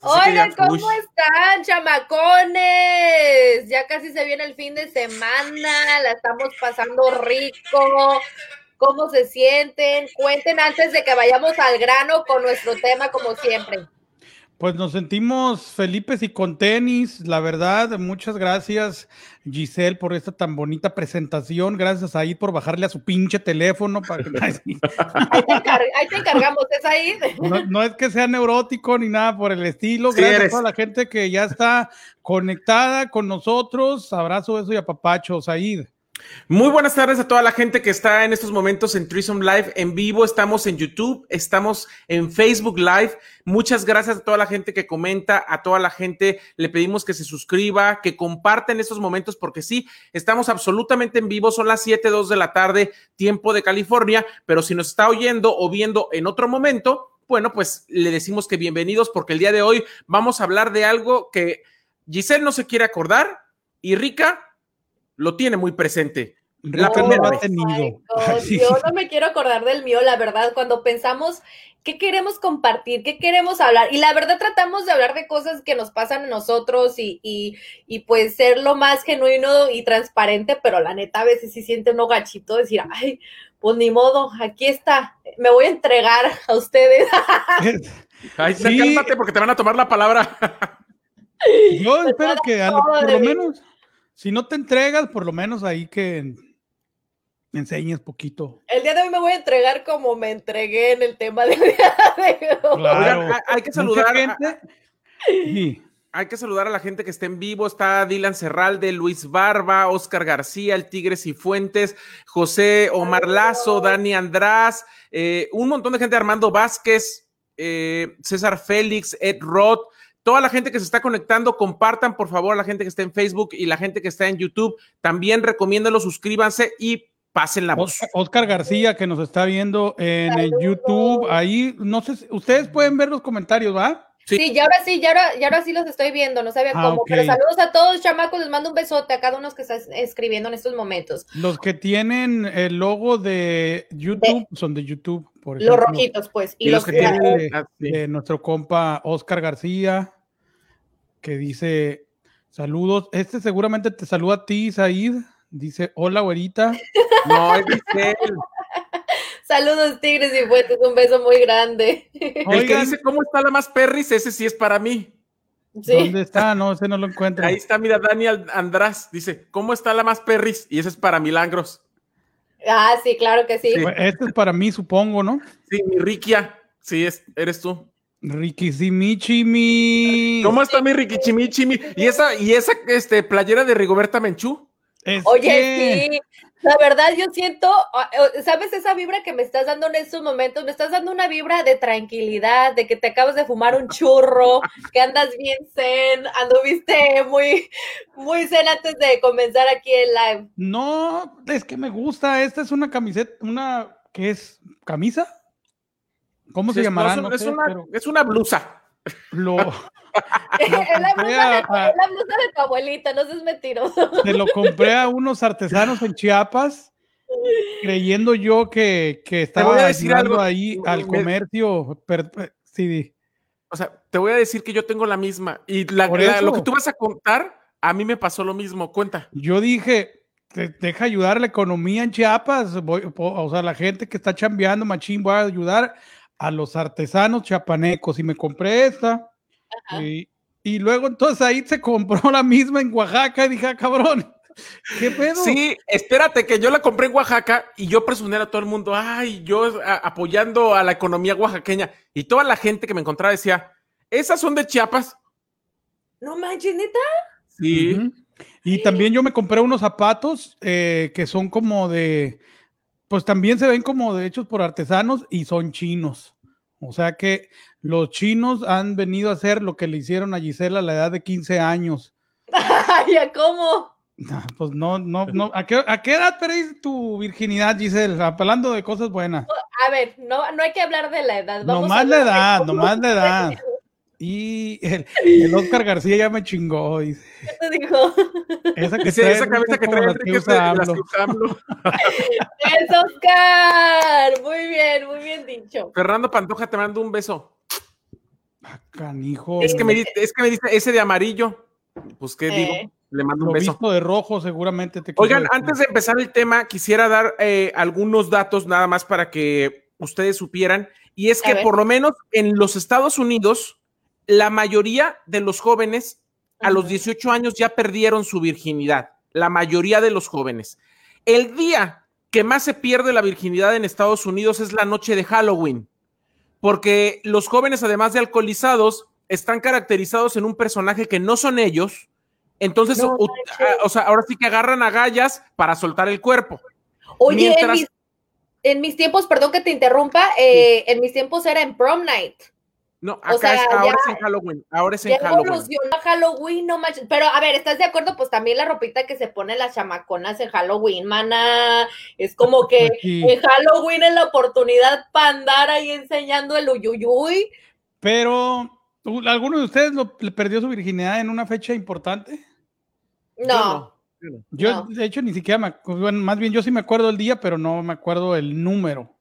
Hola, ¿cómo están, chamacones? Ya casi se viene el fin de semana, la estamos pasando rico. ¿Cómo se sienten? Cuenten antes de que vayamos al grano con nuestro tema, como siempre. Pues nos sentimos Felipes y con tenis, la verdad. Muchas gracias, Giselle, por esta tan bonita presentación. Gracias ahí por bajarle a su pinche teléfono. Para ahí, te encargamos, es ahí. No, es que sea neurótico ni nada por el estilo. gracias a toda la gente que ya está conectada con nosotros. Abrazo, eso y apapacho, Said. Muy buenas tardes a toda la gente que está en estos momentos en Trisom Live en vivo. Estamos en YouTube, estamos en Facebook Live. Muchas gracias a toda la gente que comenta, a toda la gente le pedimos que se suscriba, que comparta en estos momentos, porque sí, estamos absolutamente en vivo. Son las 7, 2 de la tarde, tiempo de California, pero si nos está oyendo o viendo en otro momento, bueno, pues le decimos que bienvenidos, porque el día de hoy vamos a hablar de algo que Giselle no se quiere acordar y Rica lo tiene muy presente. La primera vez. Tenido. Yo no me quiero acordar del mío, la verdad, cuando pensamos qué queremos compartir, qué queremos hablar. Y la verdad tratamos de hablar de cosas que nos pasan a nosotros y, y, y pues ser lo más genuino y transparente, pero la neta a veces sí siente uno gachito decir, ay, pues ni modo, aquí está, me voy a entregar a ustedes. ay, sí. cálmate porque te van a tomar la palabra. Yo espero que por lo menos si no te entregas, por lo menos ahí que enseñes poquito. El día de hoy me voy a entregar como me entregué en el tema del día de hoy. Claro. hay que saludar. Gente? Hay que saludar a la gente que está en vivo. Está Dylan Serralde, Luis Barba, Oscar García, el Tigres y Fuentes, José Omar Lazo, Dani András, eh, un montón de gente, Armando Vázquez, eh, César Félix, Ed Roth, Toda la gente que se está conectando, compartan por favor a la gente que está en Facebook y la gente que está en YouTube. También recomiéndenlo, suscríbanse y pasen la voz. Oscar García, que nos está viendo en el YouTube, ahí, no sé, ustedes pueden ver los comentarios, ¿va? Sí. ya ahora sí, ya ahora, ya ahora sí los estoy viendo, no sabía ah, cómo, pero saludos a todos, chamacos, les mando un besote a cada uno que está escribiendo en estos momentos. Los que tienen el logo de YouTube son de YouTube, por ejemplo. Los rojitos, pues. Y, los, que tienen de, nuestro compa Oscar García, que dice, saludos, este seguramente te saluda a ti, Said, dice, hola, güerita. No, es él. Saludos, tigres y fuentes, un beso muy grande. El que dice, ¿cómo está la más perris? Ese sí es para mí. ¿Dónde está? No, ese no lo encuentro. Ahí está, mira, Daniel András dice, ¿cómo está la más perris? Y ese es para Milagros. Ah, sí, claro que sí. Este es para mí, supongo, ¿no? Sí, mi Riquia. Sí, es, eres tú. Riquisimichimi. ¿Cómo está mi Riquisimichimi? ¿Y esa, y esa este, playera de Rigoberta Menchú? Oye, sí, la verdad yo siento, ah, eh, ¿sabes esa vibra que me estás dando en estos momentos? Me estás dando una vibra de tranquilidad, de que te acabas de fumar un churro, que andas bien zen, anduviste muy, muy zen antes de comenzar aquí el live. No, es que me gusta, esta es una camiseta, una, ¿qué es? ¿Camisa? ¿Cómo se llamará? es, una, blusa. Lo, es, la blusa de, tu abuelita, no seas mentiroso. Se lo compré a unos artesanos en Chiapas, creyendo yo que, que estaba ayudando ahí al comercio. sí. O sea, te voy a decir que yo tengo la misma. Y lo que tú vas a contar, a mí me pasó lo mismo. Cuenta. Yo dije, deja ayudar la economía en Chiapas. o sea, la gente que está chambeando, machín, voy a ayudar a los artesanos chapanecos y me compré esta. Y, luego entonces ahí se compró la misma en Oaxaca y dije, ah, cabrón, ¿qué pedo? Sí, espérate, que yo la compré en Oaxaca y yo presumí a todo el mundo, ay, yo apoyando a la economía oaxaqueña. Y toda la gente que me encontraba decía, ¿esas son de Chiapas? No manches, neta. Sí. Y también yo me compré unos zapatos eh, que son como de, pues también se ven como de hechos por artesanos y son chinos. O sea que los chinos han venido a hacer lo que le hicieron a Gisela a la edad de 15 años. ¿Y a cómo? Pues no, no, no. ¿A qué, edad perdiste tu virginidad, Gisela? Hablando de cosas buenas. A ver, no, no hay que hablar de la edad. no más la edad, no más la edad. Y el, Oscar García ya me chingó. Dice. ¿Qué te dijo? Esa, que esa cabeza que trae Enrique es Oscar! Muy bien, muy bien dicho. Fernando Pantoja, te mando un beso. Ah, canijo. Es que me dice, es que me dice ese de amarillo. Pues qué digo, Eh. le mando un Lo beso. visto de rojo seguramente te Oigan, decir. antes de empezar el tema, quisiera dar eh, algunos datos nada más para que ustedes supieran. Y es A que ver. por lo menos en los Estados Unidos, la mayoría de los jóvenes a los Ujú. 18 años ya perdieron su virginidad. La mayoría de los jóvenes. El día que más se pierde la virginidad en Estados Unidos es la noche de Halloween. Porque los jóvenes, además de alcoholizados, están caracterizados en un personaje que no son ellos. Entonces, No o sea, ahora sí que agarran agallas para soltar el cuerpo. Oye, en Mientras- mis, en mis tiempos, perdón que te interrumpa, eh, en mis tiempos era en prom night. No, acá sea, es, ahora ya- es en Halloween. Ahora es en Ya Halloween. evolucionó a Halloween, no manches. Pero a ver, ¿estás de acuerdo? Pues también la ropita que se pone las chamaconas en Halloween, mana. Es como que Sí. en Halloween es la oportunidad para andar ahí enseñando el uyuyuy. Pero, ¿u- ¿alguno de ustedes lo, le perdió su virginidad en una fecha importante? No. yo no. Yo, No. de hecho, ni siquiera me acu- bueno, más bien yo sí me acuerdo el día, pero no me acuerdo el número.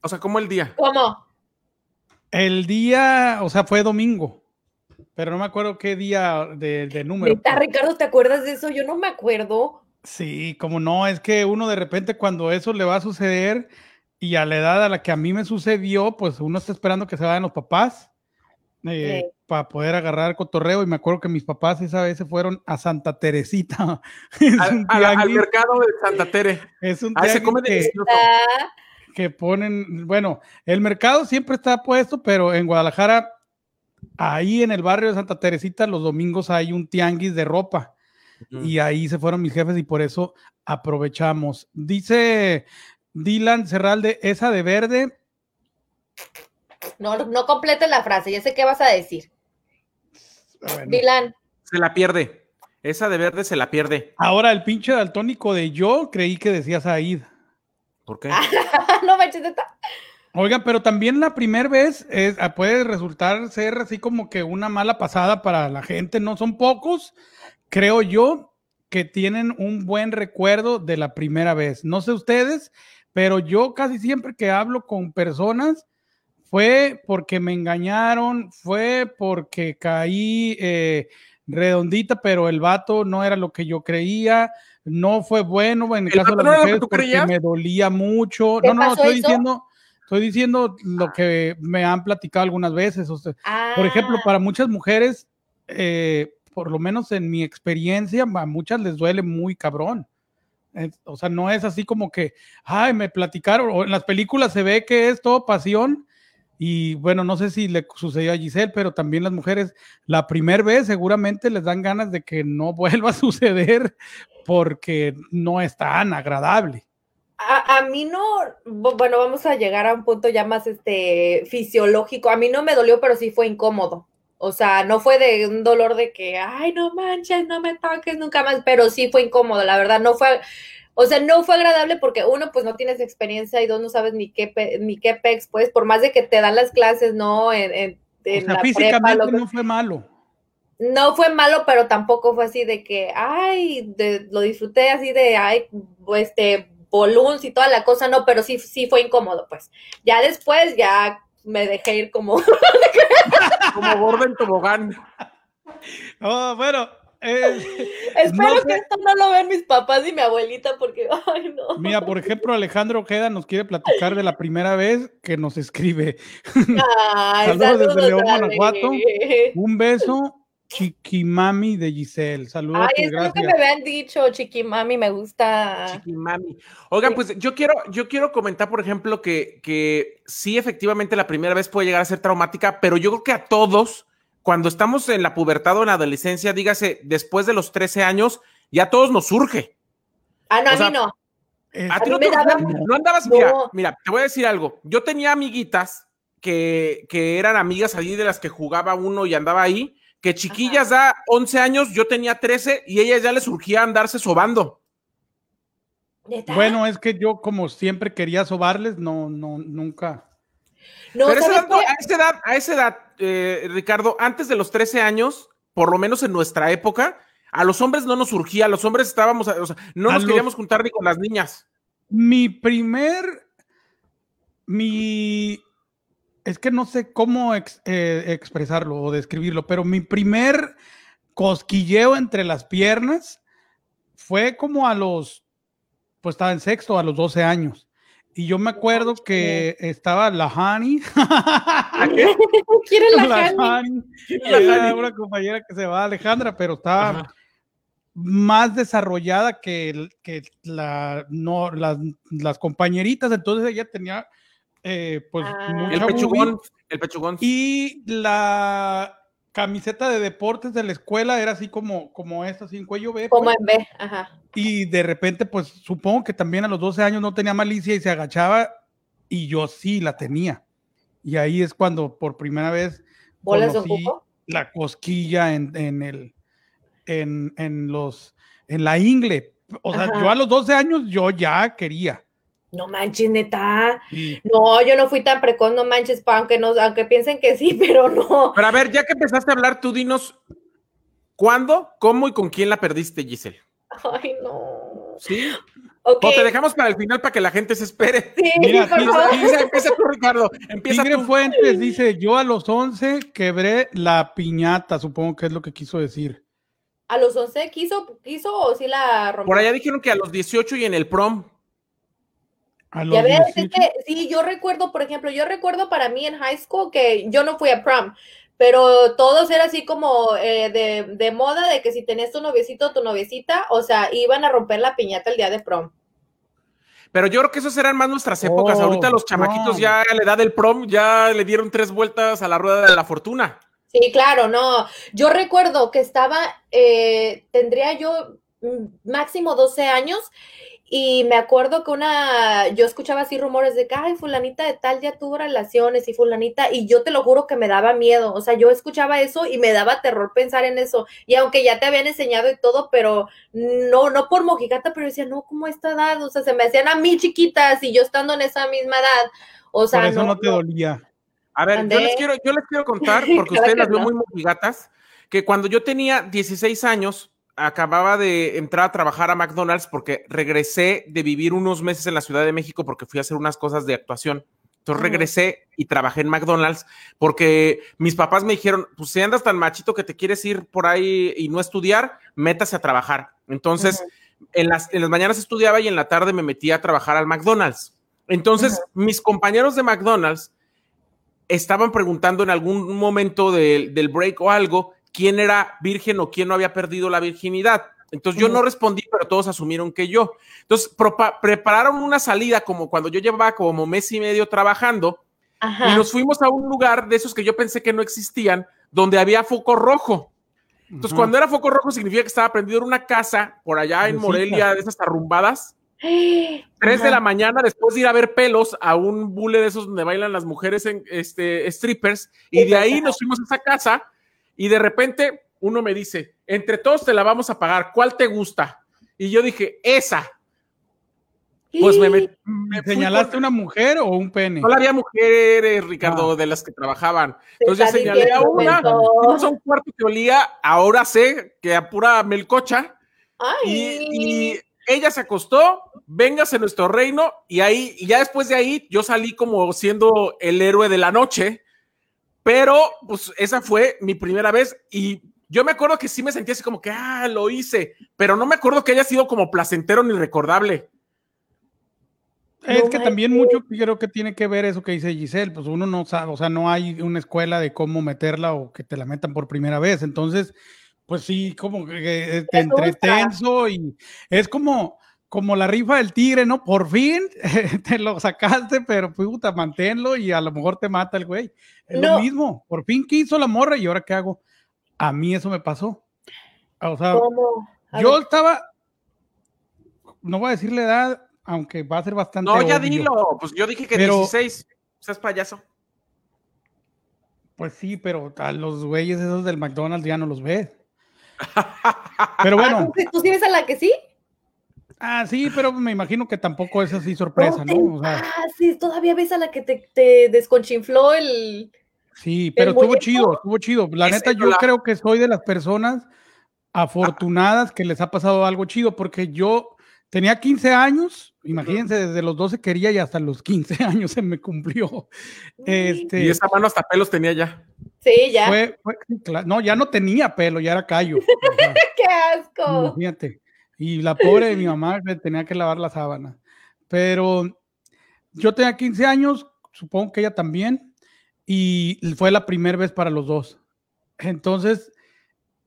O sea, como el día. ¿Cómo? El día, o sea, fue domingo, pero no me acuerdo qué día de, de número. Neta, Ricardo, ¿te acuerdas de eso? Yo no me acuerdo. Sí, como no, es que uno de repente cuando eso le va a suceder y a la edad a la que a mí me sucedió, pues uno está esperando que se vayan los papás eh, Sí. para poder agarrar cotorreo y me acuerdo que mis papás esa vez se fueron a Santa Teresita. es, Al, un al- al mercado de Santa Tere. es un Ahí se come que, delicioso. Ah, que ponen, bueno, el mercado siempre está puesto, pero en Guadalajara, ahí en el barrio de Santa Teresita, los domingos hay un tianguis de ropa. Y ahí se fueron mis jefes y por eso aprovechamos. Dice Dylan Cerralde, esa de verde. no, no complete la frase, ya sé qué vas a decir. bueno, Dylan, Se la pierde. Esa de verde se la pierde. ahora el pinche daltónico de yo creí que decía Said. ¿Por qué? no manches, neta. Oiga, pero también la primera vez es, ah, puede resultar ser así como que una mala pasada para la gente. No son pocos, creo yo, que tienen un buen recuerdo de la primera vez. No sé ustedes, pero yo casi siempre que hablo con personas fue porque me engañaron, fue porque caí eh, redondita, pero el vato no era lo que yo creía. No fue bueno en el, ¿El caso de las mujeres tú porque creías? me dolía mucho. ¿Te No, no, estoy eso? diciendo, estoy diciendo lo que me han platicado algunas veces. O sea, Ah, por ejemplo, para muchas mujeres, eh, por lo menos en mi experiencia, a muchas les duele muy cabrón. Eh, o sea, no es así como que, ay, me platicaron, o en las películas se ve que es todo pasión. Y bueno, no sé si le sucedió a Giselle, pero también las mujeres, la primera vez seguramente les dan ganas de que no vuelva a suceder porque no es tan agradable. A, a mí no, bu- bueno, vamos a llegar a un punto ya más este fisiológico. A mí no me dolió, pero sí fue incómodo. O sea, no fue de un dolor de que, ay, no manches, no me toques nunca más, pero sí fue incómodo, la verdad, no fue, o sea, no fue agradable porque uno, pues no tienes experiencia y dos, no sabes ni qué, pe- ni qué pex, pues, por más de que te dan las clases, ¿no? En, en, en o sea, la prepa, físicamente lo que- no fue malo. No fue malo, pero tampoco fue así de que, ay, de- lo disfruté así de, ay, este, boluns y toda la cosa, no, pero sí, sí fue incómodo, pues. Ya después, ya me dejé ir como, Como gordo en tobogán. Oh, bueno, eh, espero No que sé. esto no lo vean mis papás y mi abuelita, porque, ay, no. Mira, por ejemplo, Alejandro Ojeda nos quiere platicar de la primera vez que nos escribe. Ay, Saludos desde saludos, León, Ale. Guanajuato. Un beso, chiquimami de Giselle. Saludos, Ay, espero que me habían dicho, chiquimami, me gusta. Chiquimami. Oigan, pues yo quiero, yo quiero comentar, por ejemplo, que, que sí, efectivamente, la primera vez puede llegar a ser traumática, pero yo creo que a todos, cuando estamos en la pubertad o en la adolescencia, dígase, después de los 13 años, ya a todos nos surge. Ah, no, o a mí no. Es- A ti no, te- daba- no andabas, No. mira, mira, te voy a decir algo. Yo tenía amiguitas que, que eran amigas allí de las que jugaba uno y andaba ahí, que chiquillas da 11 años, yo tenía 13 y ellas ya les surgía andarse sobando. Bueno, es que yo como siempre quería sobarles, no, no, nunca. no, Pero esa ¿sabes edad, no, a esa edad, a esa edad, eh, Ricardo, antes de los 13 años, por lo menos en nuestra época, a los hombres no nos surgía, a los hombres estábamos, o sea, no A nos los- queríamos juntar ni con las niñas. Mi primer, mi, es que no sé cómo eh, expresarlo o describirlo, pero mi primer cosquilleo entre las piernas fue como a los, pues estaba en sexto, a los 12 años. Y yo me acuerdo que estaba la Hani. ¿Quiere la, Hani? Era una compañera que se va, Alejandra, pero estaba más desarrollada que, que la, no, las, las compañeritas. Entonces ella tenía eh, pues ah. el pechugón, el pechugón. Y la camiseta de deportes de la escuela era así como, como esta, así en cuello B. Como pues. en B, ajá. Y de repente, pues supongo que también a los 12 años no tenía malicia y se agachaba y yo sí la tenía. Y ahí es cuando por primera vez conocí la cosquilla en, en el, en, en, los, en la ingle. O sea, yo a los 12 años yo ya quería. No manches, neta. No, yo no fui tan precoz, no manches, aunque, no, aunque piensen que sí, pero no. Pero a ver, ya que empezaste a hablar, tú dinos, ¿cuándo, cómo y con quién la perdiste, Giselle? Ay, no. ¿Sí? O te dejamos para el final para que la gente se espere. Sí, Mira, por favor. Empieza, tú, Ricardo. Empieza Tigre Fuentes dice, yo a los 11 quebré la piñata, supongo que es lo que quiso decir. ¿A los 11 quiso, quiso o sí la rompió? Por allá dijeron que a los 18 y en el prom. Ya ves, es que, sí, yo recuerdo, por ejemplo, yo recuerdo para mí en high school que yo no fui a prom, pero todos era así como eh, de, moda de que si tenías tu noviecito o tu noviecita, o sea, iban a romper la piñata el día de prom. Pero yo creo que esos eran más nuestras épocas. Ahorita los chamaquitos ya a la edad del prom ya le dieron tres vueltas a la rueda de la fortuna. Sí, claro, no. Yo recuerdo que estaba, eh, tendría yo mm, máximo 12 años y me acuerdo que una, yo escuchaba así rumores de que, ay, fulanita de tal ya tuvo relaciones y fulanita, y yo te lo juro que me daba miedo, o sea, yo escuchaba eso y me daba terror pensar en eso, y aunque ya te habían enseñado y todo, pero no, no por mojigata, pero decía, no, ¿cómo esta edad? O sea, se me hacían a mí chiquitas y yo estando en esa misma edad, o sea, por eso no, te dolía. A ver, yo les, quiero, yo les quiero contar, porque ustedes las veo muy mojigatas, que cuando yo tenía 16 años, acababa de entrar a trabajar a McDonald's porque regresé de vivir unos meses en la Ciudad de México porque fui a hacer unas cosas de actuación. Entonces regresé y trabajé en McDonald's porque mis papás me dijeron, pues si andas tan machito que te quieres ir por ahí y no estudiar, métase a trabajar. Entonces, en, las, en las mañanas estudiaba y en la tarde me metía a trabajar al McDonald's. Entonces, mis compañeros de McDonald's estaban preguntando en algún momento del break o algo quién era virgen o quién no había perdido la virginidad. Entonces yo no respondí, pero todos asumieron que yo. Entonces prepararon una salida como cuando yo llevaba como mes y medio trabajando y nos fuimos a un lugar de esos que yo pensé que no existían, donde había foco rojo. Entonces cuando era foco rojo significa que estaba prendido en una casa por allá en Morelia, de esas arrumbadas. Tres de la mañana después de ir a ver pelos a un bule de esos donde bailan las mujeres en este strippers y de ahí nos fuimos a esa casa y de repente uno me dice, entre todos te la vamos a pagar, ¿cuál te gusta? Y yo dije, esa. Pues me, me, ¿Señalaste una mujer o un pene? No había mujeres, Ricardo, ah. de las que trababan. Entonces ya señalé a una, a un cuarto que olía, ahora sé que a pura melcocha. Y, y, ella se acostó, véngase nuestro reino, y ahí, y ya después de ahí, yo salí como siendo el héroe de la noche pero, pues, esa fue mi primera vez y yo me acuerdo que sí me sentí así como que, ah, lo hice, pero no me acuerdo que haya sido como placentero ni recordable. Es que también mucho creo que tiene que ver eso que dice Giselle, pues uno no sabe, o sea, no hay una escuela de cómo meterla o que te la metan por primera vez, entonces, pues sí, como que te entretenso y es como, como la rifa del tigre, ¿no? Por fin te lo sacaste, pero puta, manténlo y a lo mejor te mata el güey. Es lo mismo, por fin quiso la morra y ahora qué hago. A mí eso me pasó. O sea, yo estaba, no voy a decir la edad, aunque va a ser bastante. No, ya dilo, pues yo dije que pero, 16, seas payaso. Pues sí, pero a los güeyes esos del McDonald's ya no los ves. pero bueno. ¿Tú sí ves a la que sí? Ah, sí, pero me imagino que tampoco es así sorpresa, ¿no? ah, sí, todavía ves a la que te, desconchinfló el. Sí, pero estuvo chido, estuvo chido. La neta, yo creo que soy de las personas afortunadas que les ha pasado algo chido, porque yo tenía 15 años, imagínense, desde los 12 quería y hasta los 15 años se me cumplió. Este, y esa mano hasta pelos tenía ya. Sí, ya. no, ya no tenía pelo, ya era callo. ¡Qué asco! Imagínate. Y la pobre de mi mamá me tenía que lavar la sábana. Pero yo tenía 15 años, supongo que ella también, y fue la primera vez para los dos. Entonces,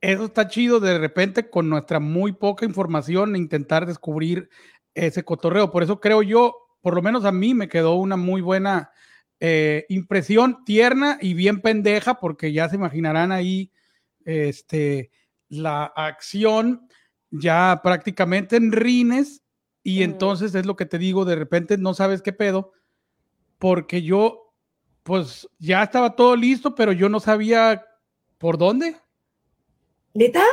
eso está chido de repente con nuestra muy poca información intentar descubrir ese cotorreo. Por eso creo yo, por lo menos a mí me quedó una muy buena eh, impresión, tierna y bien pendeja, porque ya se imaginarán ahí este, la acción ya prácticamente en rines y entonces es lo que te digo, de repente no sabes qué pedo, porque yo pues ya estaba todo listo, pero yo no sabía por dónde. ¿Neta?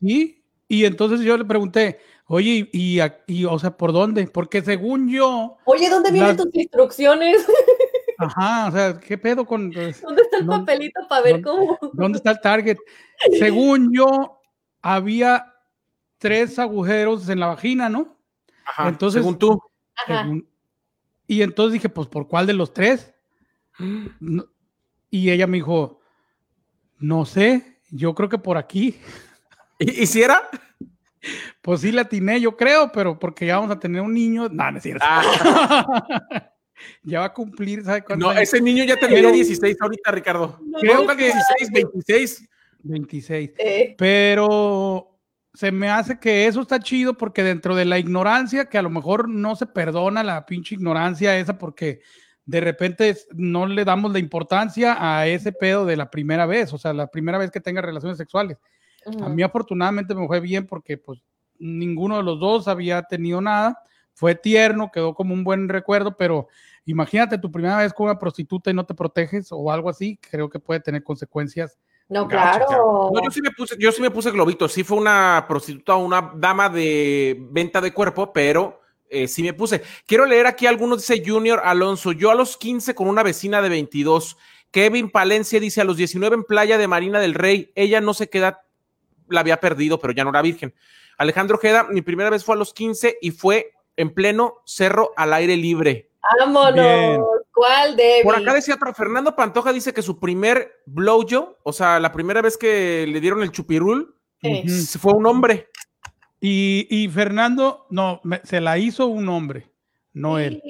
Sí, y entonces yo le pregunté, oye, y, y, o sea, ¿por dónde? Porque según yo... Oye, ¿dónde vienen tus instrucciones? Ajá, o sea, ¿qué pedo con... Pues, ¿Dónde está el papelito para ver cómo? ¿Dónde está el target? Según yo, había tres agujeros en la vagina, ¿no? Ajá, entonces, según tú. y entonces dije, pues, ¿por cuál de los tres? y ella me dijo, no sé, yo creo que por aquí. ¿Y, si era? Pues sí la atiné, yo creo, pero porque ya vamos a tener un niño. No, no es cierto. Ah. ya va a cumplir, ¿sabes cuánto? No, ese niño ya tenía 16 ahorita, Ricardo. creo que 16, 26. 26. Pero se me hace que eso está chido porque dentro de la ignorancia, que a lo mejor no se perdona la pinche ignorancia esa porque de repente no le damos la importancia a ese pedo de la primera vez, o sea, la primera vez que tenga relaciones sexuales. A mí afortunadamente me fue bien porque pues ninguno de los dos había tenido nada, fue tierno, quedó como un buen recuerdo, pero imagínate tu primera vez con una prostituta y no te proteges o algo así, creo que puede tener consecuencias. No, claro. yo sí me puse, yo sí me puse globito, sí fue una prostituta, una dama de venta de cuerpo, pero eh, sí me puse. Quiero leer aquí algunos, dice Junior Alonso, yo a los 15 con una vecina de 22. Kevin Palencia dice a los 19 en Playa de Marina del Rey, ella no se queda, la había perdido, pero ya no era virgen. Alejandro Jeda, mi primera vez fue a los 15 y fue en pleno cerro al aire libre. Vámonos. ¿Cuál de? Por acá decía otro, Fernando Pantoja dice que su primer blowjo, o sea, la primera vez que le dieron el chupirul, fue un hombre. Y, Fernando, no, se la hizo un hombre, no él.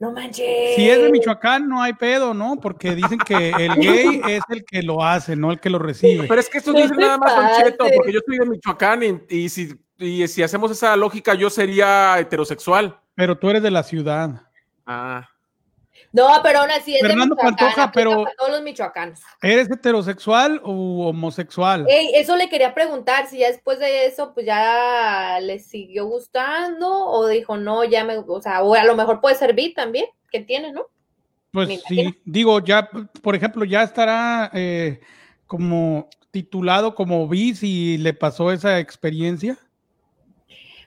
No manches. Si es de Michoacán, no hay pedo, ¿no? Porque dicen que el gay es el que lo hace, no el que lo recibe. Pero es que esto dice nada más Don Cheto, porque yo soy de Michoacán y, si, y si hacemos esa lógica, yo sería heterosexual. Pero tú eres de la ciudad. Ah. No, pero aún así es Fernando Pantoja, pero todos los michoacanos. ¿Eres heterosexual o homosexual? eso le quería preguntar, si ya después de eso, pues ya le siguió gustando o dijo, no, ya me, o sea, o a lo mejor puede servir también, que tiene, ¿no? Pues sí, digo, ya, por ejemplo, ya estará eh, como titulado como bis y le pasó esa experiencia.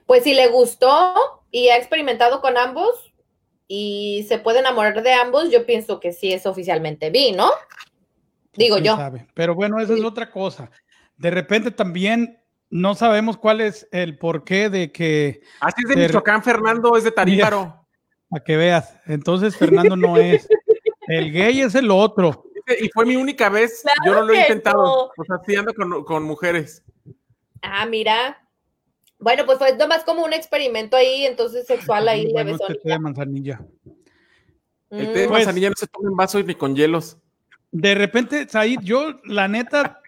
Pues si le gustó y ha experimentado con ambos, y se puede enamorar de ambos, yo pienso que sí es oficialmente bi, ¿no? Digo yo. Pero bueno, esa es otra cosa. De repente también no sabemos cuál es el porqué de que. Así es de Michoacán, Fernando, es de Taríbaro. Para que veas. Entonces, Fernando no es. El gay es el otro. Y fue mi única vez. yo no lo he intentado. O sea, sí ando con, con mujeres. Ah, mira. Bueno, pues fue nomás como un experimento ahí, entonces sexual ahí bueno, le besó. de manzanilla. El té de pues manzanilla no se toma en vaso ni con hielos. De repente, Said, yo, la neta,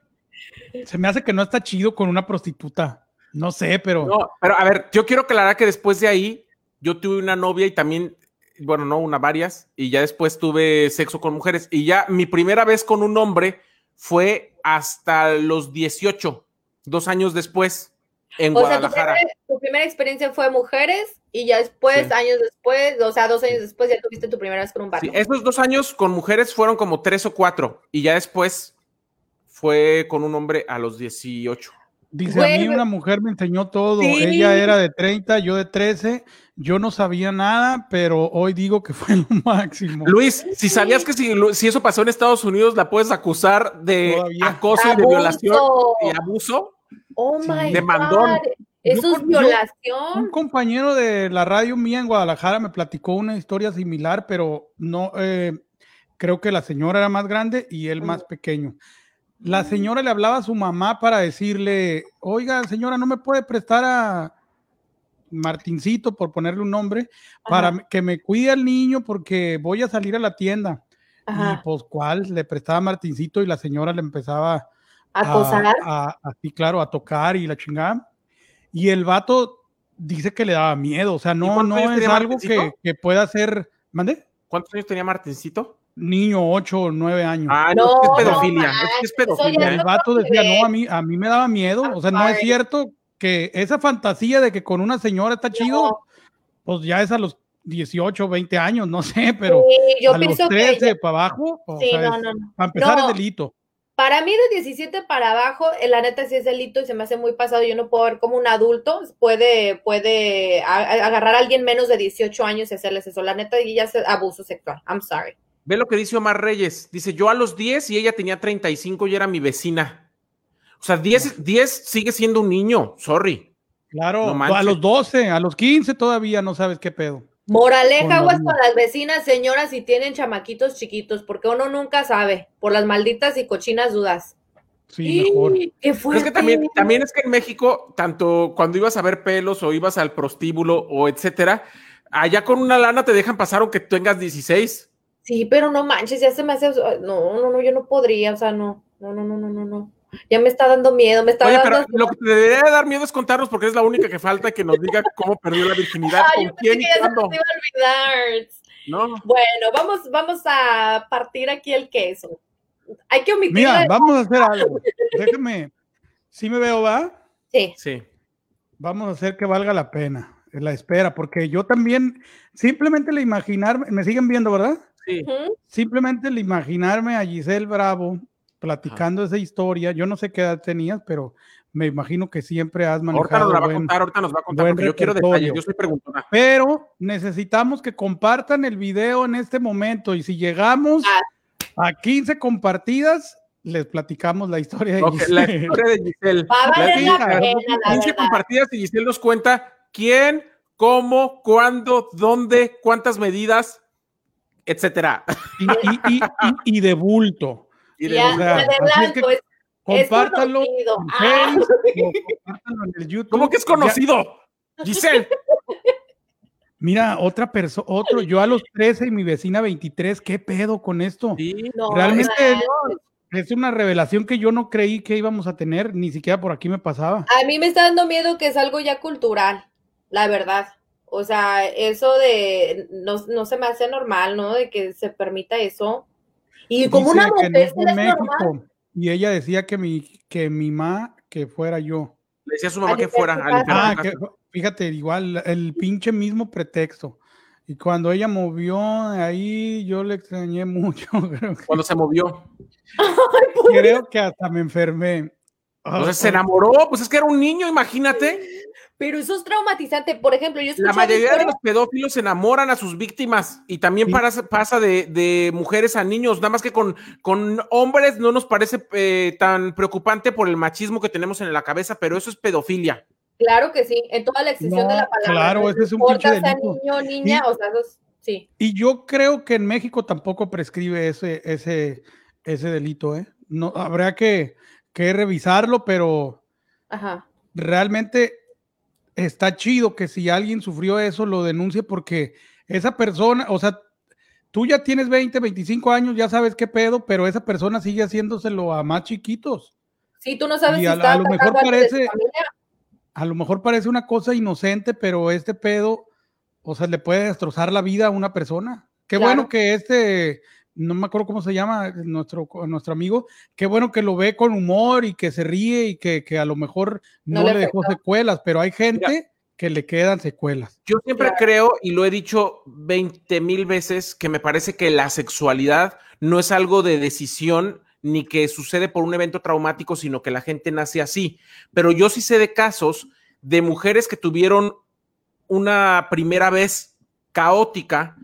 se me hace que no está chido con una prostituta. No sé, pero. No, pero a ver, yo quiero aclarar que después de ahí, yo tuve una novia y también, bueno, no, una, varias, y ya después tuve sexo con mujeres. Y ya mi primera vez con un hombre fue hasta los 18, dos años después en Guadalajara. Sea, tu, primera, experiencia fue mujeres y ya después, años después, o sea, dos años después, ya tuviste tu primera vez con un vato. Sí, esos dos años con mujeres fueron como tres o cuatro y ya después fue con un hombre a los 18. Dice, a mí una mujer me enseñó todo, ella era de 30, yo de 13, yo no sabía nada, pero hoy digo que fue lo máximo. Luis, si sabías que si, si, eso pasó en Estados Unidos, la puedes acusar de acoso y de violación y abuso. Oh my demandón. Eso es violación. un compañero de la radio mía en Guadalajara me platicó una historia similar, pero no, eh, creo que la señora era más grande y él más pequeño. La señora le hablaba a su mamá para decirle, oiga, señora, ¿no me puede prestar a Martincito, por ponerle un nombre, para que me cuide al niño porque voy a salir a la tienda? Y pues, ¿cuál? Le prestaba a Martincito y la señora le empezaba a, así, claro, a tocar y la chingada. Y el vato dice que le daba miedo, o sea, no, no es algo que, que, pueda ser. ¿Mande? ¿Cuántos años tenía Martincito? Niño, 8 o 9 años. Ah, no, es pedofilia. es, pedofilia. El vato decía, no, a mí, a mí me daba miedo. O sea, no es cierto que esa fantasía de que con una señora está chido, pues ya es a los 18, 20 años, no sé, pero a los 13 para abajo, sí, no, no, para empezar el delito. Para mí de 17 para abajo, eh, la neta sí es delito y se me hace muy pasado. Yo no puedo ver cómo un adulto puede, puede agarrar a alguien menos de 18 años y hacerles eso. La neta ya es abuso sexual. I'm sorry. Ve lo que dice Omar Reyes. Dice, yo a los 10 y ella tenía 35 y era mi vecina. O sea, 10, 10 sigue siendo un niño, sorry. Claro, a los 12, a los 15 todavía no sabes qué pedo. Moraleja, aguas con las vecinas, señoras, si tienen chamaquitos chiquitos, porque uno nunca sabe, por las malditas y cochinas dudas. Sí, mejor. ¿Qué fue? Es que también, también es que en México, tanto cuando ibas a ver pelos o ibas al prostíbulo o etcétera, allá con una lana te dejan pasar aunque tengas 16. Sí, pero no manches, ya se me hace. No, no, no, yo no podría, o sea, no, no, no, no, no, no, no. Ya me está dando miedo, me está Oye, Pero lo que te debería dar miedo es contarnos porque es la única que falta que nos diga cómo perdió la virginidad, con quién y cuándo. No. Bueno, vamos, vamos a partir aquí el queso. Hay que omitir. Mira, vamos a hacer algo. Déjame. ¿Sí me veo, va? Sí. Sí. Vamos a hacer que valga la pena la espera, porque yo también, simplemente el imaginarme, me siguen viendo, ¿verdad? Sí. Simplemente el imaginarme a Giselle Bravo platicando esa historia. Yo no sé qué edad tenías, pero me imagino que siempre has manejado. Ahorita nos la va a contar, ahorita nos va a contar, porque yo quiero detalles, yo estoy preguntando. Pero necesitamos que compartan el video en este momento y si llegamos ah. a 15 compartidas, les platicamos la historia de Giselle. La historia de Giselle. 15 compartidas y Giselle nos cuenta quién, cómo, cuándo, dónde, cuántas medidas, etcétera. y de bulto. Y de, blanco, es, compártanlo, ah. en el YouTube. ¿Cómo que es conocido? Giselle. Mira, otra persona, otro, yo a los 13 y mi vecina 23, ¿qué pedo con esto? Realmente es una revelación que yo no creí que íbamos a tener, ni siquiera por aquí me pasaba. A mí me está dando miedo que es algo ya cultural, la verdad. O sea, eso de no, no se me hace normal, ¿no? De que se permita eso. Y como una mujer Y ella decía que mi, que mi mamá que fuera yo. Le decía a su mamá que fuera. Ah, fíjate, igual, el pinche mismo pretexto. Y cuando ella movió ahí, yo le extrañé mucho. Cuando se movió. creo que hasta me enfermé. Entonces se enamoró, pues es que era un niño, imagínate. Pero eso es traumatizante. Por ejemplo, yo La mayoría de los pedófilos enamoran a sus víctimas y también pasa, de, mujeres a niños, nada más que con, con hombres no nos parece eh, tan preocupante por el machismo que tenemos en la cabeza, pero eso es pedofilia. Claro que sí, en toda la extensión de la palabra. Claro, ese es un pinche delito. niño, niña, o sea, sí. Y yo creo que en México tampoco prescribe ese, ese, ese delito, ¿eh? No, habría que, que revisarlo, pero Ajá. realmente está chido que si alguien sufrió eso lo denuncie porque esa persona, o sea, tú ya tienes 20, 25 años, ya sabes qué pedo, pero esa persona sigue haciéndoselo a más chiquitos. Sí, tú no sabes si a, a lo mejor parece a lo mejor parece una cosa inocente, pero este pedo, o sea, le puede destrozar la vida a una persona. Qué bueno que este no me acuerdo cómo se llama nuestro, nuestro amigo, qué bueno que lo ve con humor y que se ríe y que, a lo mejor no, le, dejó secuelas, pero hay gente que le quedan secuelas. Yo siempre creo, y lo he dicho 20 mil veces, que me parece que la sexualidad no es algo de decisión ni que sucede por un evento traumático, sino que la gente nace así. Pero yo sí sé de casos de mujeres que tuvieron una primera vez caótica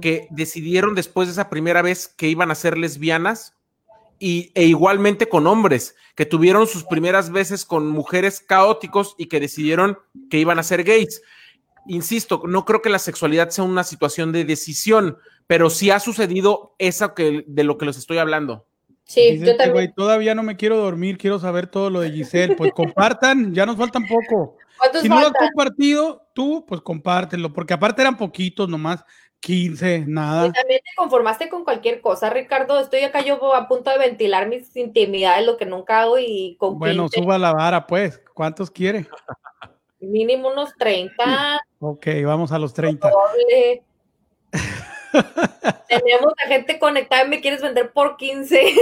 que decidieron después de esa primera vez que iban a ser lesbianas y, e igualmente con hombres que tuvieron sus primeras veces con mujeres caóticos y que decidieron que iban a ser gays. Insisto, no creo que la sexualidad sea una situación de decisión, pero sí ha sucedido eso que, de lo que les estoy hablando. Sí, yo también. todavía no me quiero dormir, quiero saber todo lo de Giselle. Pues compartan, ya nos faltan poco. Si no lo has compartido, tú, pues compártelo, porque aparte eran poquitos nomás. 15, nada. Y también te conformaste con cualquier cosa, Ricardo. Estoy acá yo a punto de ventilar mis intimidades, lo que nunca hago y con Bueno, suba la vara, pues. ¿Cuántos quiere? Mínimo unos 30. Ok, vamos a los 30. Tenemos a gente conectada y me quieres vender por 15.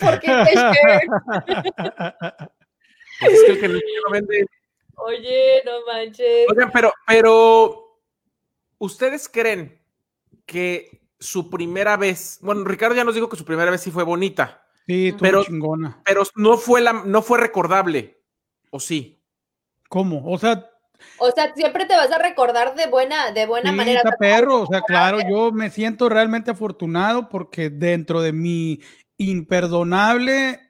por 15 pues es que el que no vende. Oye, no manches. Oigan, pero, pero, ¿ustedes creen que su primera vez, bueno, Ricardo ya nos dijo que su primera vez sí fue bonita. Sí, pero, chingona. Pero no fue la, no fue recordable, ¿o sí? ¿Cómo? O sea, o sea, siempre te vas a recordar de buena, de buena manera. perro, o sea, claro, yo me siento realmente afortunado porque dentro de mi imperdonable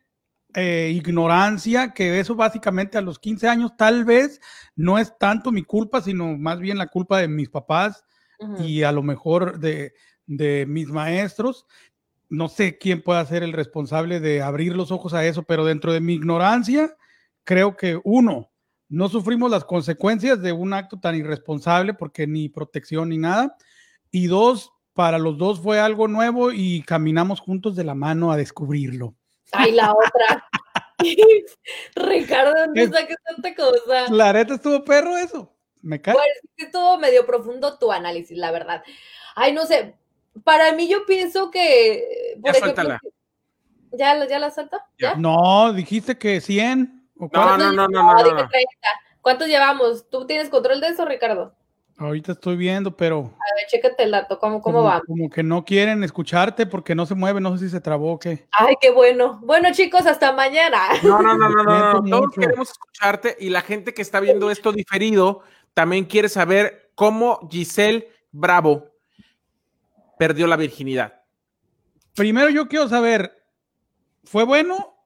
eh, ignorancia, que eso básicamente a los 15 años tal vez no es tanto mi culpa, sino más bien la culpa de mis papás y a lo mejor de, mis maestros. No sé quién pueda ser el responsable de abrir los ojos a eso, pero dentro de mi ignorancia, creo que uno, no sufrimos las consecuencias de un acto tan irresponsable porque ni protección ni nada. Y dos, para los dos fue algo nuevo y caminamos juntos de la mano a descubrirlo. Ay, la otra. Ricardo, no saques tanta cosa. La neta estuvo perro eso. Me cae. Pues estuvo medio profundo tu análisis, la verdad. Ay, no sé. Para mí, yo pienso que. Por ya ejemplo, ¿Ya, ¿Ya la salta? ¿Ya? No, dijiste que 100. no, no, no, no, no, no, ¿Cuántos llevamos? ¿Tú tienes control de eso, Ricardo? Ahorita estoy viendo, pero. A ver, chécate el dato, ¿cómo, cómo va? Como que no quieren escucharte porque no se mueve, no sé si se trabó o qué. Ay, qué bueno. Bueno, chicos, hasta mañana. No, no, no, no, no, no. Todos queremos escucharte y la gente que está viendo esto diferido también quiere saber cómo Giselle Bravo perdió la virginidad. Primero yo quiero saber, ¿fue bueno?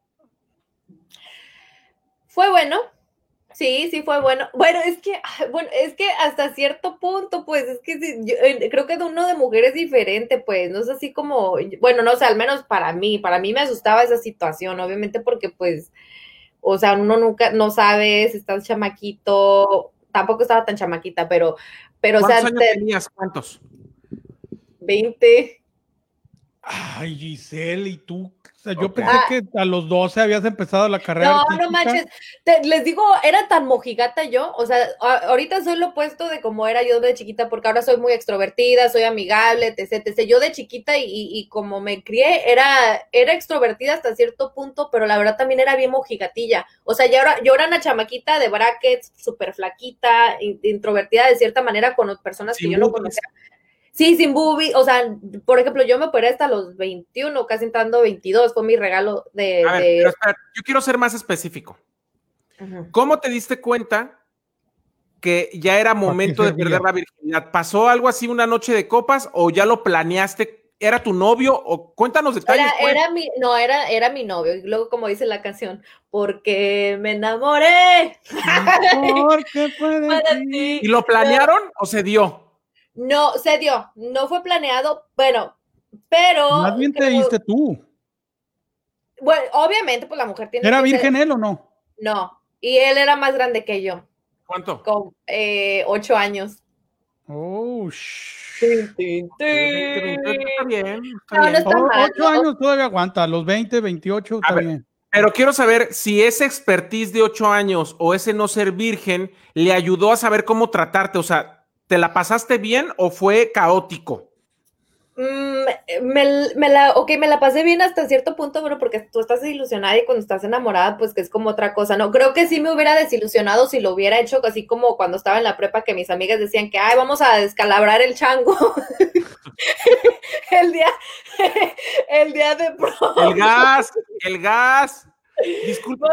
Fue bueno, Sí, sí fue bueno. Bueno, es que, bueno, es que hasta cierto punto, pues, es que yo, creo que de uno de mujeres es diferente, pues, no es así como, bueno, no sé, al menos para mí, para mí me asustaba esa situación, obviamente porque, pues, o sea, uno nunca, no sabe si estás chamaquito, tampoco estaba tan chamaquita, pero, pero, o sea, años tenías? ¿Cuántos? 20. Ay, Giselle, ¿y tú yo pensé que a los 12 habías empezado la carrera. No, no manches. les digo, era tan mojigata yo. O sea, ahorita soy lo opuesto de como era yo de chiquita, porque ahora soy muy extrovertida, soy amigable, etc. etc. Yo de chiquita y, y, como me crié, era, era extrovertida hasta cierto punto, pero la verdad también era bien mojigatilla. O sea, yo era, yo era una chamaquita de brackets, súper flaquita, introvertida de cierta manera con personas que yo no conocía. Sí, sin boobie, o sea, por ejemplo, yo me operé hasta los 21, casi entrando 22, fue mi regalo de... A ver, Pero espera, yo quiero ser más específico. ¿Cómo te diste cuenta que ya era momento de perder la virginidad? ¿Pasó algo así una noche de copas o ya lo planeaste? ¿Era tu novio? O cuéntanos detalles. Era, pues. era mi, no, era, era mi novio. Y luego, como dice la canción, porque me enamoré. Porque puede ¿Y lo planearon o se dio? No, se dio, no fue planeado, bueno, pero... Más bien te diste tú. Bueno, obviamente, pues la mujer tiene... ¿Era virgen él o no? No, y él era más grande que yo. ¿Cuánto? Con eh, ocho años. Oh, Está bien. no, no está mal, ocho años todavía aguanta, los 20, 28 está bien. Pero quiero saber si ese expertise de ocho años o ese no ser virgen le ayudó a saber cómo tratarte. O sea, ¿Te la pasaste bien o fue caótico? Mm, me, la, ok, me la pasé bien hasta cierto punto, bueno, porque tú estás ilusionada y cuando estás enamorada, pues que es como otra cosa, ¿no? Creo que sí me hubiera desilusionado si lo hubiera hecho así como cuando estaba en la prepa que mis amigas decían que, ay, vamos a descalabrar el chango. el día, el día de pro. El gas, el gas. Disculpa.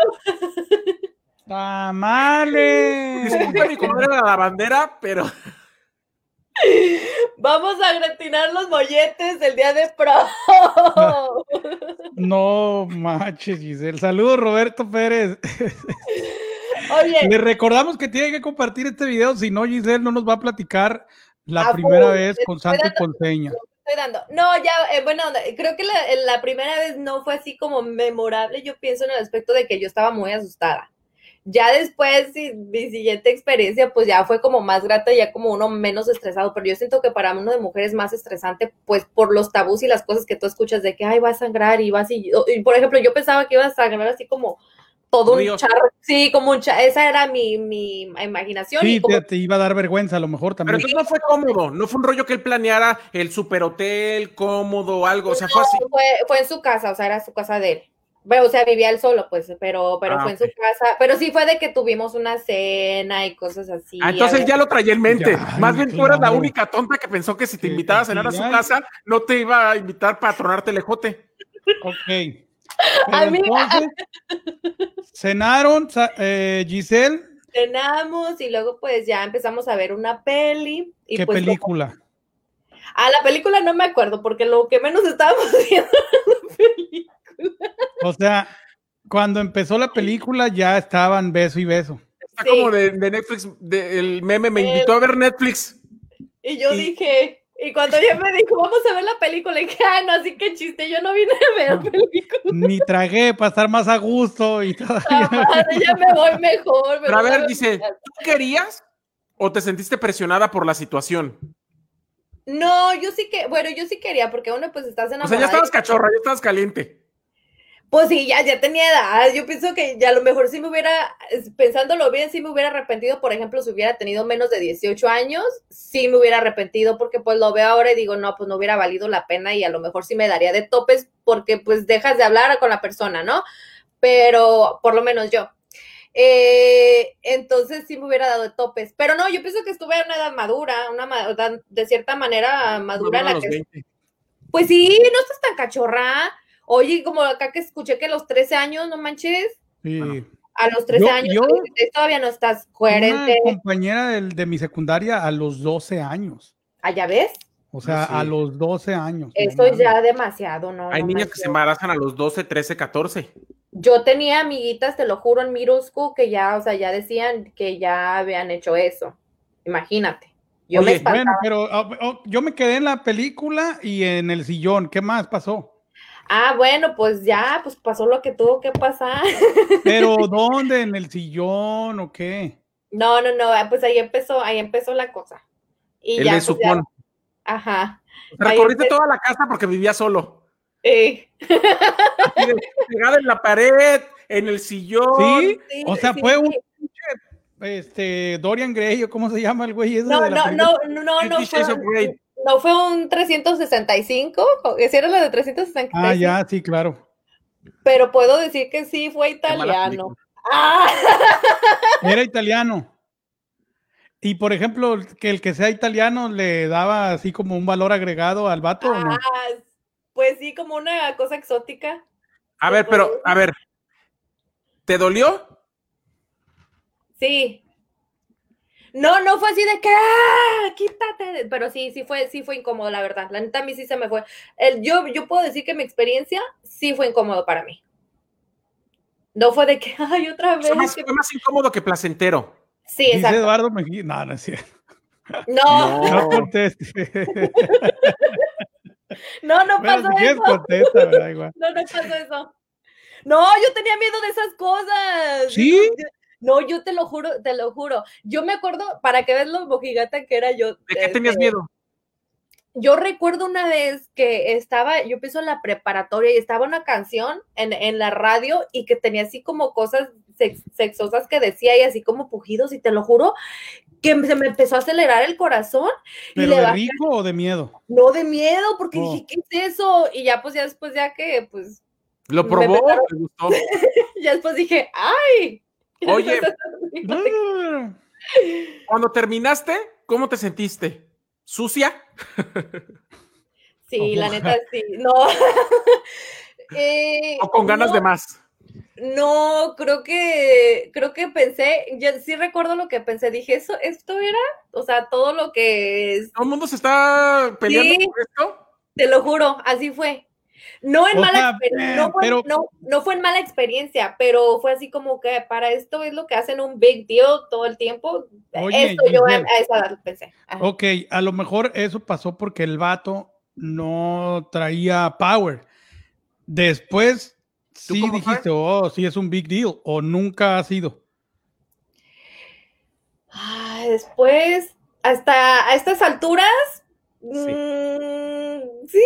Tamales. Disculpa mi comadre la bandera, pero. Vamos a gratinar los molletes del día de pro. No manches, Giselle. Saludos, Roberto Pérez. Oye. Le recordamos que tiene que compartir este video, si no, Giselle no nos va a platicar la primera vez con santo y con seña. Dando. No, ya, eh, bueno, creo que la, la, primera vez no fue así como memorable. Yo pienso en el aspecto de que yo estaba muy asustada. Ya después, mi siguiente experiencia, pues ya fue como más grata, ya como uno menos estresado, pero yo siento que para uno de mujeres más estresante, pues por los tabús y las cosas que tú escuchas de que, ay, va a sangrar y va así. Y, por ejemplo, yo pensaba que iba a sangrar así como todo un charro. Sí, como un charro. Esa era mi, mi imaginación. Sí, te, iba a dar vergüenza a lo mejor también. Pero entonces no fue cómodo, no fue un rollo que él planeara el superhotel cómodo, algo, o sea, fue así. Fue, fue en su casa, o sea, era su casa de él. Bueno, o sea, vivía él solo, pues, pero, pero ah, fue en su casa. Pero sí fue de que tuvimos una cena y cosas así. Ah, entonces ya lo traía en mente. Más bien tú eras la única tonta que pensó que si te invitaba a cenar a su casa, no te iba a invitar para tronarte el ejote. Ok. Entonces, cenaron, eh, Giselle. Cenamos y luego pues ya empezamos a ver una peli. Y ¿Qué pues, película? Ah, la película no me acuerdo porque lo que menos estábamos viendo la película. O sea, cuando empezó la película ya estaban beso y beso. Está como de, Netflix, el meme me invitó a ver Netflix. Y yo dije, y cuando ella me dijo, vamos a ver la película, y dije, ah, no, así que chiste, yo no vine a ver la película. Ni tragué para estar más a gusto y todo. ya me voy mejor. Pero a ver, dice, ¿tú querías o te sentiste presionada por la situación? No, yo sí que, bueno, yo sí quería, porque uno pues estás enamorada. O sea, ya estabas cachorra, ya estabas caliente. Pues sí, ya, ya tenía edad. Yo pienso que ya a lo mejor si me hubiera, pensándolo bien, si me hubiera arrepentido, por ejemplo, si hubiera tenido menos de 18 años, sí me hubiera arrepentido porque pues lo veo ahora y digo, no, pues no hubiera valido la pena y a lo mejor sí me daría de topes porque pues dejas de hablar con la persona, ¿no? Pero por lo menos yo. Eh, entonces sí me hubiera dado de topes. Pero no, yo pienso que estuve en una edad madura, una de cierta manera madura. la que, pues sí, no estás tan cachorra Oye, como acá que escuché que a los 13 años, no manches. Sí. A los 13 años todavía no estás coherente. Una compañera de, de, mi secundaria a los 12 años. ¿Ah, ya ves? O sea, a los 12 años. Eso es ya demasiado, ¿no? Hay niñas que se embarazan a los 12, 13, 14. Yo tenía amiguitas, te lo juro, en Mirusco, que ya, o sea, ya decían que ya habían hecho eso. Imagínate. Yo me bueno, pero oh, oh, yo me quedé en la película y en el sillón. ¿Qué más pasó? Ah, bueno, pues ya, pues pasó lo que tuvo que pasar. Pero ¿dónde? ¿En el sillón o qué? No, no, no, ah, pues ahí empezó, ahí empezó la cosa. Y ya, pues, Ajá. Recorriste toda la casa porque vivía solo. Eh. Pegada en la pared, en el sillón. Sí, o sea, fue un este Dorian Gray, o cómo se llama el güey. No, no, no, no, no, no, fue, no fue un 365, si era la de 365. Ah, ya, sí, claro. Pero puedo decir que sí fue italiano. Ah. Era italiano. Y por ejemplo, que el que sea italiano le daba así como un valor agregado al vato. ¿o no? Ah, pues sí, como una cosa exótica. A ver, pero, a ver, ¿te dolió? Sí. No, no fue así de que, ¡ah! Quítate. Pero sí, sí fue, sí fue incómodo, la verdad. La neta a mí sí se me fue. El, yo, yo puedo decir que mi experiencia sí fue incómodo para mí. No fue de que, ay, otra vez. Fue más, incómodo que placentero. Sí, exacto. Dice Eduardo Mejía. No, no es cierto. No. No, no conteste. no, no pasó eso. Contesta, no, no pasó eso. No, yo tenía miedo de esas cosas. ¿Sí? No, yo te lo juro, te lo juro. Yo me acuerdo, para que veas lo mojigata que era yo. ¿De qué tenías este, miedo? Yo recuerdo una vez que estaba, yo empiezo en la preparatoria y estaba una canción en, la radio y que tenía así como cosas sexosas que decía y así como pujidos y te lo juro que se me empezó a acelerar el corazón. ¿Pero de rico o de miedo? No, de miedo, porque dije, oh. ¿qué es eso? Y ya pues ya después ya que pues... ¿Lo probó? ¿Te gustó? ya después dije, ¡ay! Oye, cuando terminaste, ¿cómo te sentiste? ¿Sucia? Sí, la neta sí. No. Eh, ¿O con ganas de más? No, creo que, creo que pensé, yo sí recuerdo lo que pensé, dije, eso, esto era, o sea, todo lo que es. ¿Todo el mundo se está peleando por esto? Te lo juro, así fue. No en mala experiencia, no, fue, no, fue en mala experiencia, pero fue así como que para esto es lo que hacen un big deal todo el tiempo. Esto yo a, esa edad pensé. Ok, a lo mejor eso pasó porque el vato no traía power. Después sí dijiste, oh, sí es un big deal, o nunca ha sido. después, hasta a estas alturas, mm, sí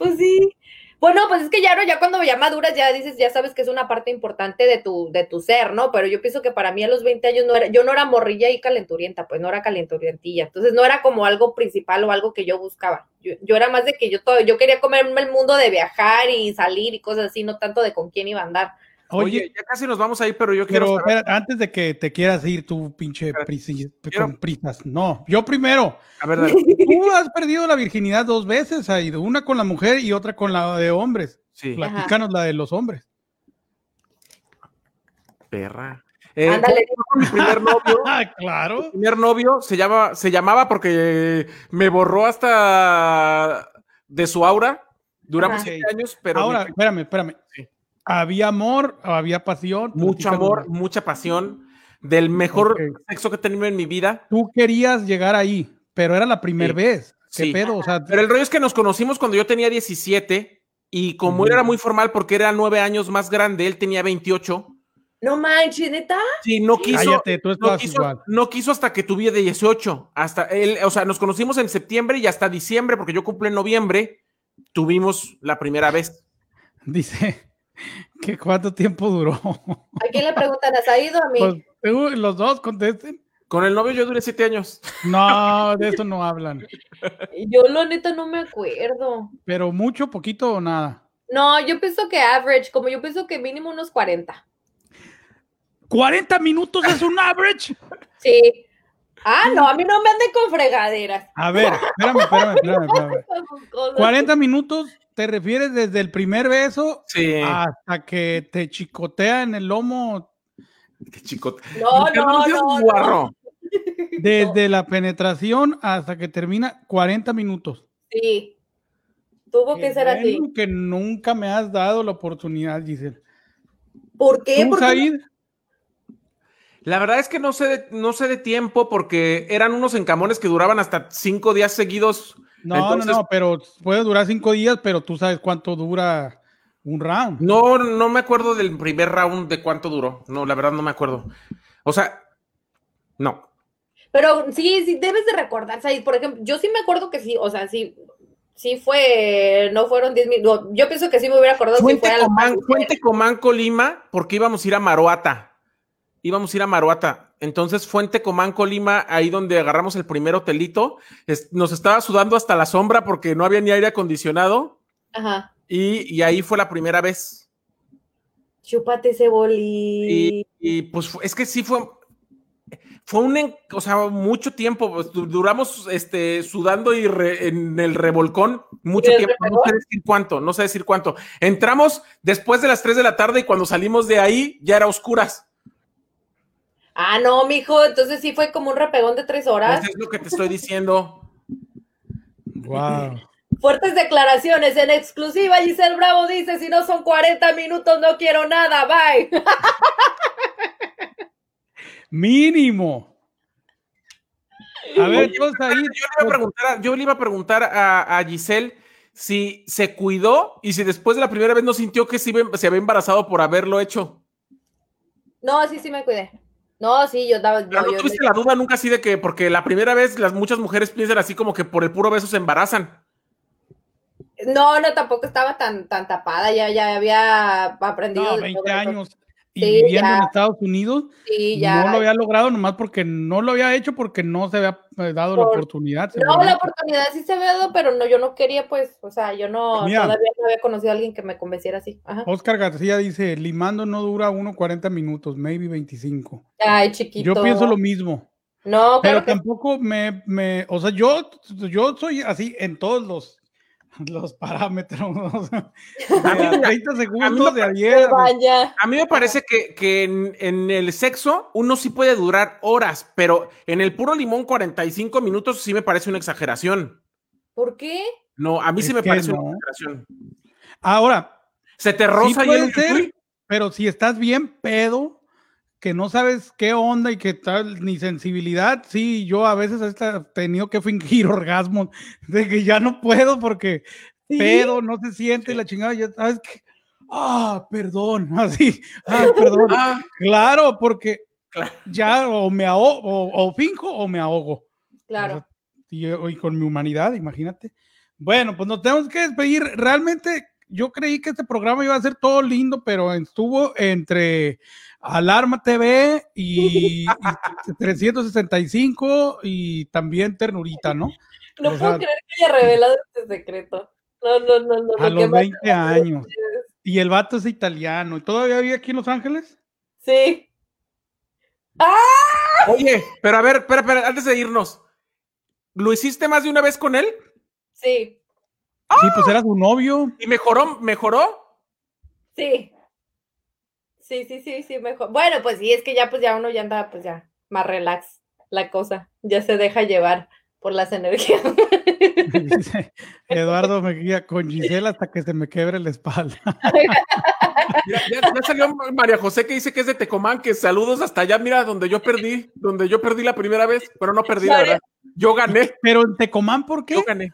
pues sí. Bueno, pues es que ya, ya cuando ya maduras ya dices, ya sabes que es una parte importante de tu, de tu ser, ¿no? Pero yo pienso que para mí a los 20 años no era, yo no era morrilla y calenturienta, pues no era calenturientilla. Entonces no era como algo principal o algo que yo buscaba. Yo, era más de que yo todo, yo quería comerme el mundo de viajar y salir y cosas así, no tanto de con quién iba a andar. Oye, ya casi nos vamos a ir, pero yo quiero. Pero antes de que te quieras ir, tú, pinche con prisas. No, yo primero. A ver, Tú has perdido la virginidad dos veces, ido una con la mujer y otra con la de hombres. Sí. Platicanos la de los hombres. Perra. Eh, Ándale. mi primer novio. claro. Mi primer novio se, llama, se llamaba porque me borró hasta de su aura. Duramos siete años, pero. Ahora, espérame, espérame. Sí. Había amor, había pasión. Mucho amor, mucha pasión. Del mejor sexo que he tenido en mi vida. Tú querías llegar ahí, pero era la primera vez. ¿Qué pedo? O sea, pero el rollo es que nos conocimos cuando yo tenía 17 y como él era muy formal porque era nueve años más grande, él tenía 28. No manches, neta. Sí, no quiso. no, quiso no quiso hasta que tuviera 18. Hasta él, o sea, nos conocimos en septiembre y hasta diciembre, porque yo cumple en noviembre, tuvimos la primera vez. Dice, ¿Qué cuánto tiempo duró? ¿A quién le preguntan? ¿Has ido a mí? Pues, los dos contesten. Con el novio yo duré siete años. No, de eso no hablan. Yo lo neta no me acuerdo. Pero mucho, poquito o nada. No, yo pienso que average, como yo pienso que mínimo unos 40. ¿40 minutos es un average? Sí. Ah, no, a mí no me anden con fregaderas. A ver, espérame, espérame, espérame. espérame. 40 minutos ¿Te refieres desde el primer beso hasta que te chicotea en el lomo? Te chicotea. No, no, no, Desde la penetración hasta que termina 40 minutos. Sí. Tuvo que ser así. Que nunca me has dado la oportunidad, Giselle. ¿Por qué? ¿Por La verdad es que no sé, de, no sé de tiempo porque eran unos encamones que duraban hasta cinco días seguidos no, no, no, pero puede durar cinco días, pero tú sabes cuánto dura un round. No, no me acuerdo del primer round de cuánto duró. No, la verdad no me acuerdo. O sea, no. Pero sí, sí, debes de recordar, Said. Por ejemplo, yo sí me acuerdo que sí, o sea, sí, sí fue, no fueron diez minutos. Yo pienso que sí me hubiera acordado Fuente si fuera Fuente Comán, Colima, porque íbamos a ir a Maruata. Íbamos a ir a Maruata. Entonces, Fuente Comán, Colima, ahí donde agarramos el primer hotelito, nos estaba sudando hasta la sombra porque no había ni aire acondicionado. Ajá. Y, ahí fue la primera vez. Chúpate ese boli. Y, pues es que sí fue, fue un, o sea, mucho tiempo, pues, duramos este, sudando y en el revolcón mucho tiempo, no sé decir cuánto, no sé decir cuánto. Entramos después de las 3 de la tarde y cuando salimos de ahí ya era oscuras. Ah, no, mijo, entonces sí fue como un repegón de tres horas. Eso es lo que te estoy diciendo. Wow. Fuertes declaraciones en exclusiva. Giselle Bravo dice: si no son 40 minutos, no quiero nada. Bye. Mínimo. A ver, yo, le iba a preguntar, yo le iba a, preguntar a, Giselle si se cuidó y si después de la primera vez no sintió que se, se había embarazado por haberlo hecho. No, sí, sí me cuidé. No, sí, yo daba. Yo, ¿No tuviste la duda nunca así de que, porque la primera vez las muchas mujeres piensan así como que por el puro beso se embarazan? No, no, tampoco estaba tan, tan tapada, ya, ya había aprendido. No, 20 años y viviendo en Estados Unidos, no lo había logrado nomás porque no lo había hecho porque no se había eh, dado la oportunidad. No, la oportunidad sí se había dado, pero no, yo no quería, pues, o sea, yo no, todavía no había conocido a alguien que me convenciera así. Oscar García dice, limando no dura 1.40 minutos, maybe 25. Ay, chiquito. Yo pienso lo mismo. No, pero tampoco me, me, o sea, yo, yo soy así en todos los los parámetros. a mí, 30 segundos de ayer. A mí me parece que, en, el sexo uno sí puede durar horas, pero en el puro limón 45 minutos sí me parece una exageración. ¿Por qué? No, a mí sí me parece una exageración. Ahora. ¿Se te roza sí puede ser, Pero si estás bien pedo, que no sabes qué onda y que tal, ni sensibilidad, sí, yo a veces he tenido que fingir orgasmos de que ya no puedo porque pedo, no se siente la chingada, ya sabes que, ah, perdón, así, ah, perdón. Ah. Claro, porque ya o me ahogo, o, o finjo o me ahogo. Claro. y, con mi humanidad, imagínate. Bueno, pues nos tenemos que despedir. Realmente yo creí que este programa iba a ser todo lindo, pero estuvo entre Alarma TV y, 365 y también Ternurita, ¿no? No puedo creer que haya revelado este secreto. No, no, no, no. A los 20 años. Y el vato es italiano. ¿Y todavía vive aquí en Los Ángeles? Sí. ¡Ah! Oye, pero a ver, espera, espera, antes de irnos. ¿Lo hiciste más de una vez con él? Sí. Sí, pues era su novio. ¿Y mejoró? ¿Mejoró? Sí. Sí, sí, sí, sí, mejor. Bueno, pues sí, es que ya, pues ya uno ya anda, pues ya, más relax la cosa. Ya se deja llevar por las energías. Eduardo me guía con Gisela hasta que se me quebre la espalda. Ya, salió María José que dice que es de Tecomán, que saludos hasta allá, mira, donde yo perdí, donde yo perdí la primera vez, pero no perdí, la verdad. Yo gané. Pero en Tecomán, ¿por qué? Yo gané.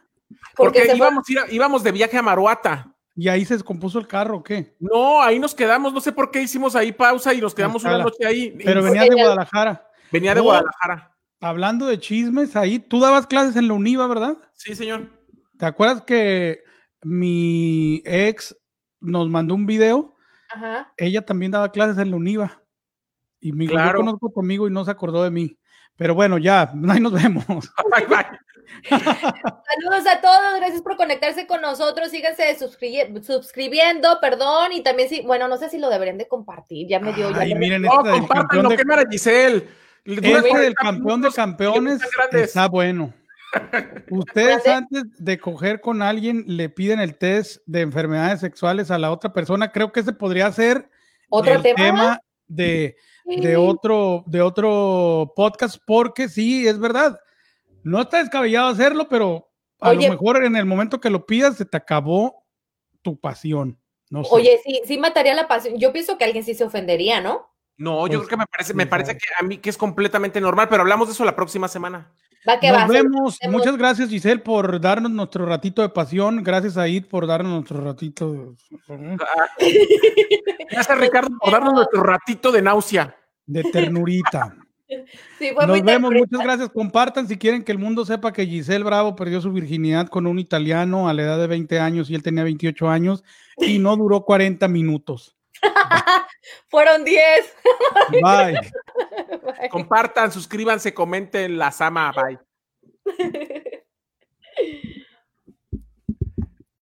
Porque, íbamos, íbamos de viaje a Maruata. ¿Y ahí se descompuso el carro o qué? No, ahí nos quedamos, no sé por qué hicimos ahí pausa y nos quedamos una noche ahí. Pero venía de Guadalajara. Venía de Guadalajara. Hablando de chismes, ahí tú dabas clases en la UNIVA, ¿verdad? Sí, señor. ¿Te acuerdas que mi ex nos mandó un video? Ajá. Ella también daba clases en la UNIVA. Y mi claro. conozco conmigo y no se acordó de mí. Pero bueno, ya, ahí nos vemos. Bye, bye. Saludos a todos, gracias por conectarse con nosotros, síganse suscribiendo, perdón, y también si, bueno, no sé si lo deberían de compartir, ya me dio. Ay, ya miren, no, compártanlo, de... qué Giselle. Este del campeón de campeones está bueno. Ustedes antes de coger con alguien le piden el test de enfermedades sexuales a la otra persona. Creo que ese podría ser ¿Otro tema? de, de, otro, de otro podcast, porque sí, es verdad. No está descabellado hacerlo, pero a lo mejor en el momento que lo pidas se te acabó tu pasión. No Oye, sí, sí mataría la pasión. Yo pienso que alguien sí se ofendería, ¿no? No, yo pues, creo que me parece, me parece que a mí que es completamente normal, pero hablamos de eso la próxima semana. Va que Nos vemos. Muchas gracias, Giselle, por darnos nuestro ratito de pasión. Gracias, Aid, por darnos nuestro ratito. De... Gracias, Ricardo, por darnos nuestro ratito de náusea. De ternurita. Nos vemos, muchas gracias. Compartan si quieren que el mundo sepa que Giselle Bravo perdió su virginidad con un italiano a la edad de 20 años y él tenía 28 años y no duró 40 minutos. Fueron 10. Bye. Compartan, suscríbanse, comenten, las ama, bye.